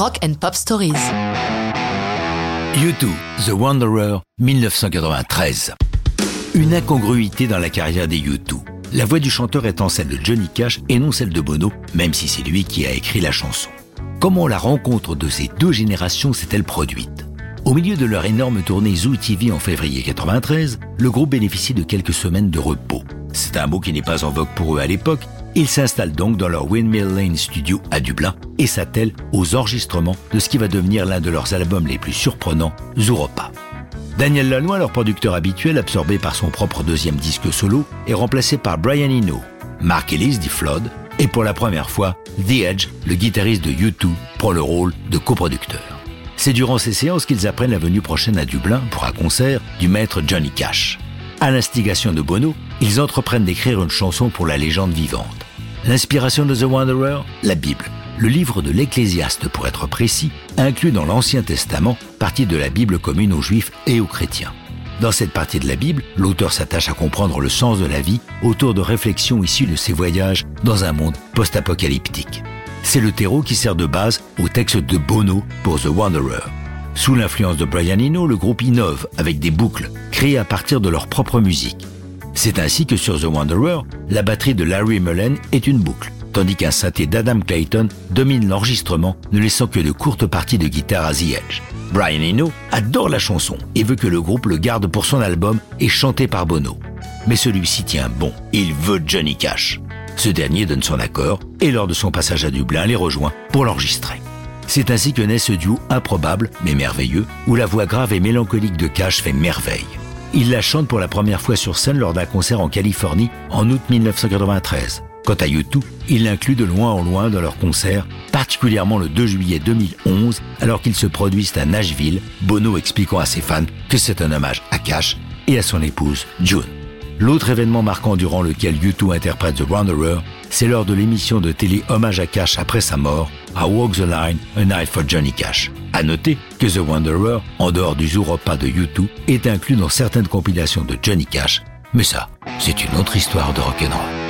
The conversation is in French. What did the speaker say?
Rock and Pop Stories. U2, The Wanderer, 1993. Une incongruité dans la carrière des U2. La voix du chanteur étant celle de Johnny Cash et non celle de Bono, même si c'est lui qui a écrit la chanson. Comment la rencontre de ces deux générations s'est-elle produite? Au milieu de leur énorme tournée Zoo TV en février 93, le groupe bénéficie de quelques semaines de repos. C'est un mot qui n'est pas en vogue pour eux à l'époque. Ils s'installent donc dans leur Windmill Lane Studio à Dublin et s'attellent aux enregistrements de ce qui va devenir l'un de leurs albums les plus surprenants, Zooropa. Daniel Lanois, leur producteur habituel, absorbé par son propre deuxième disque solo, est remplacé par Brian Eno. Mark Ellis dit Flood, et pour la première fois, The Edge, le guitariste de U2, prend le rôle de coproducteur. C'est durant ces séances qu'ils apprennent la venue prochaine à Dublin pour un concert du maître Johnny Cash. À l'instigation de Bono, ils entreprennent d'écrire une chanson pour la légende vivante. L'inspiration de The Wanderer, la Bible le livre de l'Ecclésiaste pour être précis, inclut dans l'Ancien Testament partie de la Bible commune aux Juifs et aux chrétiens. Dans cette partie de la Bible, l'auteur s'attache à comprendre le sens de la vie autour de réflexions issues de ses voyages dans un monde post-apocalyptique. C'est le terreau qui sert de base au texte de Bono pour The Wanderer. Sous l'influence de Brian Eno, le groupe innove avec des boucles créées à partir de leur propre musique. C'est ainsi que sur The Wanderer, la batterie de Larry Mullen est une boucle tandis qu'un synthé d'Adam Clayton domine l'enregistrement, ne laissant que de courtes parties de guitare à The Edge. Brian Eno adore la chanson et veut que le groupe le garde pour son album et chanté par Bono. Mais celui-ci tient bon, il veut Johnny Cash. Ce dernier donne son accord et lors de son passage à Dublin les rejoint pour l'enregistrer. C'est ainsi que naît ce duo improbable mais merveilleux où la voix grave et mélancolique de Cash fait merveille. Il la chante pour la première fois sur scène lors d'un concert en Californie en août 1993. Quant à YouTube, ils l'incluent de loin en loin dans leurs concerts, particulièrement le 2 juillet 2011, alors qu'ils se produisent à Nashville, Bono expliquant à ses fans que c'est un hommage à Cash et à son épouse June. L'autre événement marquant durant lequel U2 interprète The Wanderer, c'est lors de l'émission de télé Hommage à Cash après sa mort, à Walk the Line, A Night for Johnny Cash. À noter que The Wanderer, en dehors du Zooropa de U2, est inclus dans certaines compilations de Johnny Cash. Mais ça, c'est une autre histoire de rock'n'roll.